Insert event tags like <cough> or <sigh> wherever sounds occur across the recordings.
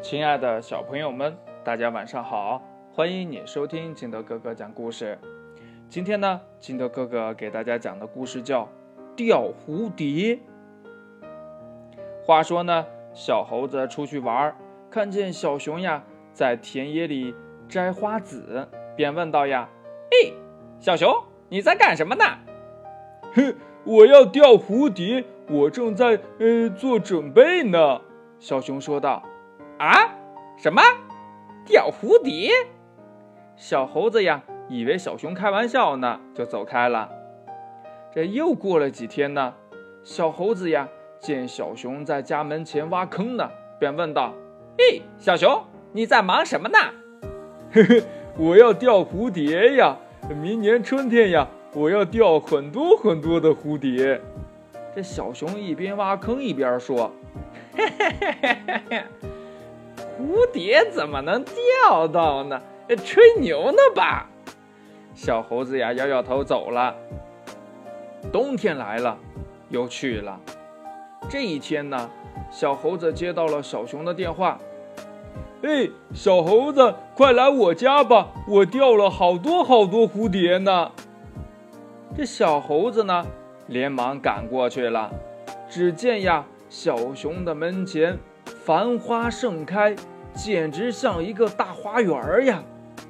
亲爱的小朋友们，大家晚上好！欢迎你收听金德哥哥讲故事。今天呢，金德哥哥给大家讲的故事叫《钓蝴蝶》。话说呢，小猴子出去玩，看见小熊呀在田野里摘花籽，便问道：“呀，嘿，小熊，你在干什么呢？”“哼，<laughs> 我要钓蝴蝶，我正在呃做准备呢。”小熊说道。啊，什么钓蝴蝶？小猴子呀，以为小熊开玩笑呢，就走开了。这又过了几天呢，小猴子呀，见小熊在家门前挖坑呢，便问道：“嘿，小熊，你在忙什么呢？”“ <laughs> 嘿嘿，我要钓蝴蝶呀！明年春天呀，我要钓很多很多的蝴蝶。”这小熊一边挖坑一边说：“ <laughs> 嘿嘿嘿嘿嘿嘿。”蝴蝶怎么能钓到呢？吹牛呢吧！小猴子呀，摇摇头走了。冬天来了，又去了。这一天呢，小猴子接到了小熊的电话：“哎，小猴子，快来我家吧！我钓了好多好多蝴蝶呢。”这小猴子呢，连忙赶过去了。只见呀，小熊的门前。繁花盛开，简直像一个大花园呀！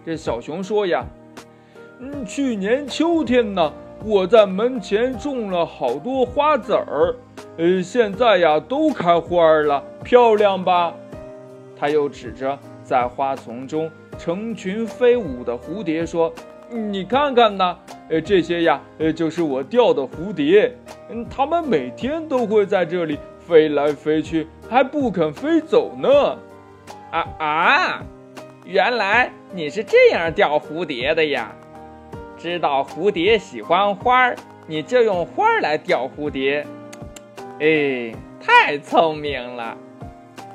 这小熊说呀：“嗯，去年秋天呢，我在门前种了好多花籽儿，呃，现在呀都开花了，漂亮吧？”他又指着在花丛中成群飞舞的蝴蝶说：“你看看呢，呃，这些呀，呃，就是我钓的蝴蝶，嗯，它们每天都会在这里。”飞来飞去还不肯飞走呢，啊啊！原来你是这样钓蝴蝶的呀！知道蝴蝶喜欢花儿，你就用花儿来钓蝴蝶。哎，太聪明了！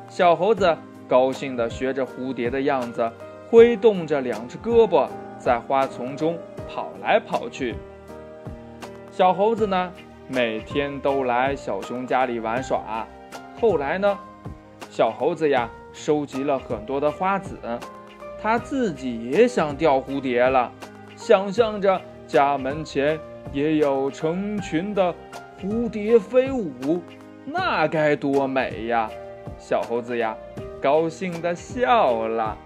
小猴子高兴地学着蝴蝶的样子，挥动着两只胳膊，在花丛中跑来跑去。小猴子呢？每天都来小熊家里玩耍。后来呢，小猴子呀收集了很多的花籽，他自己也想钓蝴蝶了。想象着家门前也有成群的蝴蝶飞舞，那该多美呀！小猴子呀，高兴地笑了。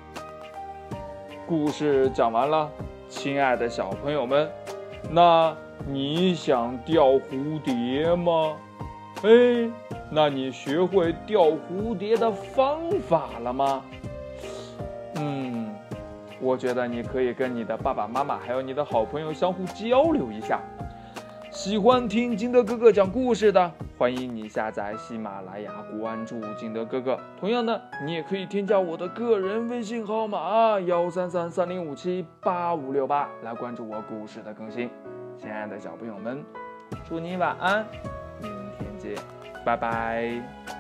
故事讲完了，亲爱的小朋友们，那。你想钓蝴蝶吗？哎，那你学会钓蝴蝶的方法了吗？嗯，我觉得你可以跟你的爸爸妈妈还有你的好朋友相互交流一下。喜欢听金德哥哥讲故事的，欢迎你下载喜马拉雅，关注金德哥哥。同样的，你也可以添加我的个人微信号码幺三三三零五七八五六八来关注我故事的更新。亲爱的小朋友们，祝你晚安，明天见，拜拜。